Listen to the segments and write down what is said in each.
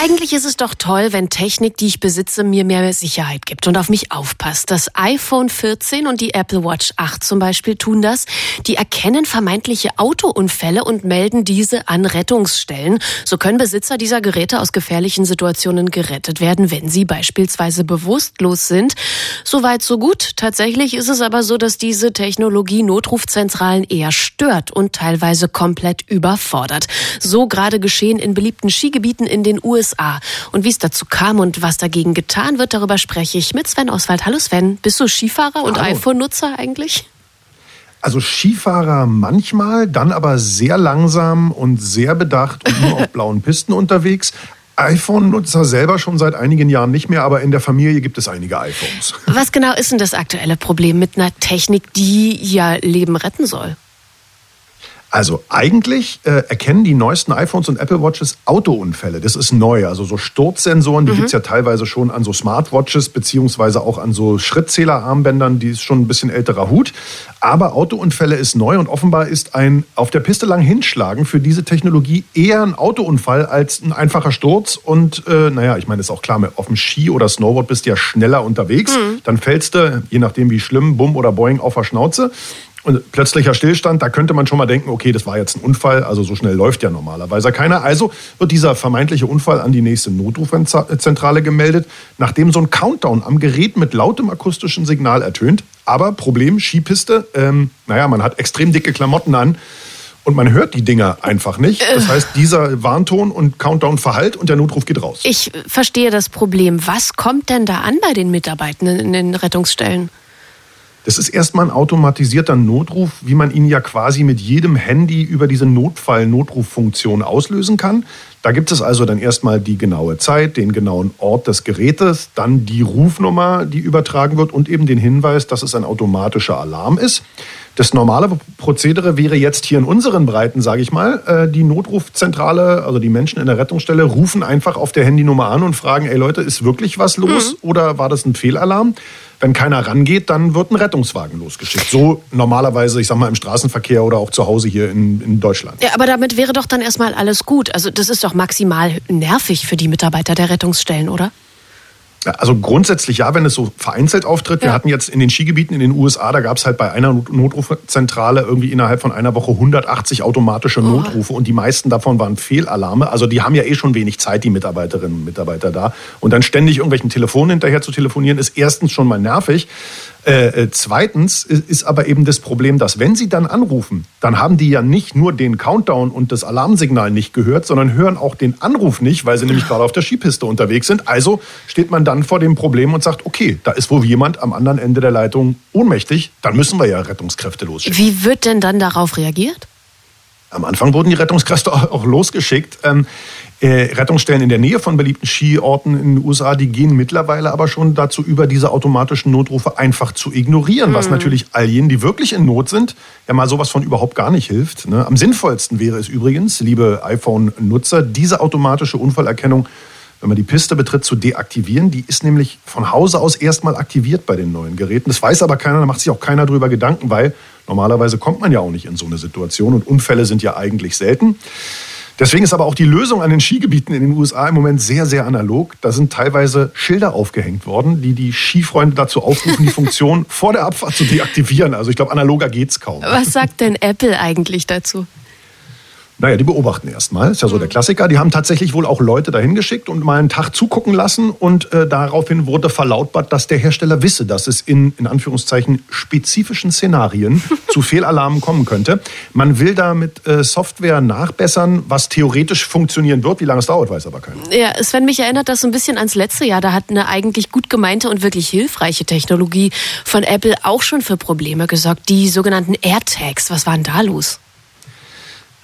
Eigentlich ist es doch toll, wenn Technik, die ich besitze, mir mehr Sicherheit gibt und auf mich aufpasst. Das iPhone 14 und die Apple Watch 8 zum Beispiel tun das. Die erkennen vermeintliche Autounfälle und melden diese an Rettungsstellen. So können Besitzer dieser Geräte aus gefährlichen Situationen gerettet werden, wenn sie beispielsweise bewusstlos sind. Soweit so gut. Tatsächlich ist es aber so, dass diese Technologie Notrufzentralen eher stört und teilweise komplett überfordert. So gerade geschehen in beliebten Skigebieten in den USA USA. Und wie es dazu kam und was dagegen getan wird, darüber spreche ich mit Sven Oswald. Hallo Sven, bist du Skifahrer und iPhone-Nutzer eigentlich? Also Skifahrer manchmal, dann aber sehr langsam und sehr bedacht und nur auf blauen Pisten unterwegs. iPhone-Nutzer selber schon seit einigen Jahren nicht mehr, aber in der Familie gibt es einige iPhones. Was genau ist denn das aktuelle Problem mit einer Technik, die ja Leben retten soll? Also eigentlich äh, erkennen die neuesten iPhones und Apple Watches Autounfälle. Das ist neu. Also so Sturzsensoren, die mhm. gibt's ja teilweise schon an so Smartwatches beziehungsweise auch an so Schrittzählerarmbändern. Die ist schon ein bisschen älterer Hut. Aber Autounfälle ist neu und offenbar ist ein auf der Piste lang hinschlagen für diese Technologie eher ein Autounfall als ein einfacher Sturz. Und äh, naja, ich meine, ist auch klar, auf dem Ski oder Snowboard bist du ja schneller unterwegs. Mhm. Dann fällst du, je nachdem wie schlimm, bumm oder boing, auf der Schnauze. Und plötzlicher Stillstand, da könnte man schon mal denken, okay, das war jetzt ein Unfall, also so schnell läuft ja normalerweise keiner. Also wird dieser vermeintliche Unfall an die nächste Notrufzentrale gemeldet, nachdem so ein Countdown am Gerät mit lautem akustischen Signal ertönt. Aber Problem, Skipiste, ähm, naja, man hat extrem dicke Klamotten an und man hört die Dinger einfach nicht. Das äh. heißt, dieser Warnton und Countdown verhallt und der Notruf geht raus. Ich verstehe das Problem. Was kommt denn da an bei den Mitarbeitenden in den Rettungsstellen? Das ist erstmal ein automatisierter Notruf, wie man ihn ja quasi mit jedem Handy über diese Notfall-Notruffunktion auslösen kann. Da gibt es also dann erstmal die genaue Zeit, den genauen Ort des Gerätes, dann die Rufnummer, die übertragen wird und eben den Hinweis, dass es ein automatischer Alarm ist. Das normale Prozedere wäre jetzt hier in unseren Breiten, sage ich mal, äh, die Notrufzentrale, also die Menschen in der Rettungsstelle, rufen einfach auf der Handynummer an und fragen, ey Leute, ist wirklich was los mhm. oder war das ein Fehlalarm? Wenn keiner rangeht, dann wird ein Rettungswagen losgeschickt. So normalerweise, ich sag mal, im Straßenverkehr oder auch zu Hause hier in, in Deutschland. Ja, aber damit wäre doch dann erstmal alles gut. Also das ist doch maximal nervig für die Mitarbeiter der Rettungsstellen, oder? Also grundsätzlich ja, wenn es so vereinzelt auftritt. Ja. Wir hatten jetzt in den Skigebieten in den USA, da gab es halt bei einer Notrufzentrale irgendwie innerhalb von einer Woche 180 automatische Notrufe oh. und die meisten davon waren Fehlalarme. Also die haben ja eh schon wenig Zeit, die Mitarbeiterinnen und Mitarbeiter da. Und dann ständig irgendwelchen Telefonen hinterher zu telefonieren, ist erstens schon mal nervig. Äh, äh, zweitens ist aber eben das Problem, dass wenn sie dann anrufen, dann haben die ja nicht nur den Countdown und das Alarmsignal nicht gehört, sondern hören auch den Anruf nicht, weil sie nämlich gerade auf der Skipiste unterwegs sind. Also steht man dann vor dem Problem und sagt, okay, da ist wohl jemand am anderen Ende der Leitung ohnmächtig, dann müssen wir ja Rettungskräfte losschicken. Wie wird denn dann darauf reagiert? Am Anfang wurden die Rettungskräfte auch losgeschickt. Ähm, äh, Rettungsstellen in der Nähe von beliebten Skiorten in den USA, die gehen mittlerweile aber schon dazu über, diese automatischen Notrufe einfach zu ignorieren, mhm. was natürlich all jenen, die wirklich in Not sind, ja mal sowas von überhaupt gar nicht hilft. Ne? Am sinnvollsten wäre es übrigens, liebe iPhone-Nutzer, diese automatische Unfallerkennung wenn man die Piste betritt, zu deaktivieren. Die ist nämlich von Hause aus erstmal aktiviert bei den neuen Geräten. Das weiß aber keiner, da macht sich auch keiner drüber Gedanken, weil normalerweise kommt man ja auch nicht in so eine Situation und Unfälle sind ja eigentlich selten. Deswegen ist aber auch die Lösung an den Skigebieten in den USA im Moment sehr, sehr analog. Da sind teilweise Schilder aufgehängt worden, die die Skifreunde dazu aufrufen, die Funktion vor der Abfahrt zu deaktivieren. Also ich glaube, analoger geht's kaum. Was sagt denn Apple eigentlich dazu? Naja, die beobachten erstmal, ist ja so mhm. der Klassiker. Die haben tatsächlich wohl auch Leute dahin geschickt und mal einen Tag zugucken lassen und äh, daraufhin wurde verlautbart, dass der Hersteller wisse, dass es in, in Anführungszeichen, spezifischen Szenarien zu Fehlalarmen kommen könnte. Man will da mit äh, Software nachbessern, was theoretisch funktionieren wird. Wie lange es dauert, weiß aber keiner. Ja, Sven, mich erinnert das so ein bisschen ans letzte Jahr. Da hat eine eigentlich gut gemeinte und wirklich hilfreiche Technologie von Apple auch schon für Probleme gesorgt. Die sogenannten AirTags. Was war denn da los?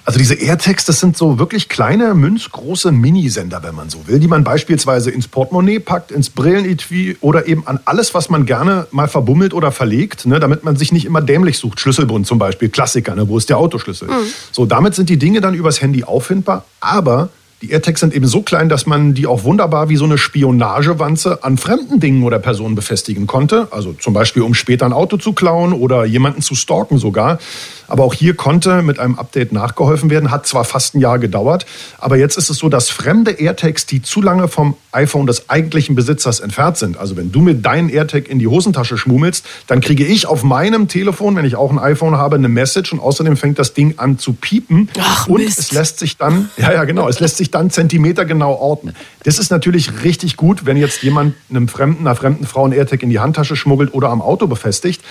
Also diese AirTags, das sind so wirklich kleine, münzgroße Minisender, wenn man so will, die man beispielsweise ins Portemonnaie packt, ins Brillenetui oder eben an alles, was man gerne mal verbummelt oder verlegt, ne, damit man sich nicht immer dämlich sucht. Schlüsselbund zum Beispiel, Klassiker, ne, wo ist der Autoschlüssel? Mhm. So, damit sind die Dinge dann übers Handy auffindbar, aber Die AirTags sind eben so klein, dass man die auch wunderbar wie so eine Spionagewanze an fremden Dingen oder Personen befestigen konnte. Also zum Beispiel, um später ein Auto zu klauen oder jemanden zu stalken sogar. Aber auch hier konnte mit einem Update nachgeholfen werden. Hat zwar fast ein Jahr gedauert, aber jetzt ist es so, dass fremde AirTags, die zu lange vom iPhone des eigentlichen Besitzers entfernt sind, also wenn du mir deinen AirTag in die Hosentasche schmummelst, dann kriege ich auf meinem Telefon, wenn ich auch ein iPhone habe, eine Message und außerdem fängt das Ding an zu piepen. Ach, und es lässt sich dann, ja, ja, genau, es lässt sich dann zentimetergenau orten. Das ist natürlich richtig gut, wenn jetzt jemand einem Fremden, einer fremden Frau ein AirTag in die Handtasche schmuggelt oder am Auto befestigt.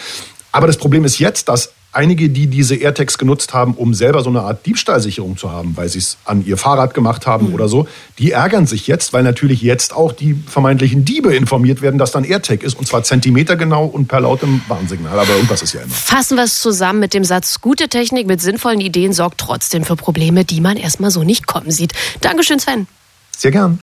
Aber das Problem ist jetzt, dass einige, die diese AirTags genutzt haben, um selber so eine Art Diebstahlsicherung zu haben, weil sie es an ihr Fahrrad gemacht haben Mhm. oder so, die ärgern sich jetzt, weil natürlich jetzt auch die vermeintlichen Diebe informiert werden, dass da ein AirTag ist und zwar zentimetergenau und per lautem Warnsignal. Aber irgendwas ist ja immer. Fassen wir es zusammen mit dem Satz, gute Technik mit sinnvollen Ideen sorgt trotzdem für Probleme, die man erstmal so nicht kommen sieht. Dankeschön, Sven. Sehr gern.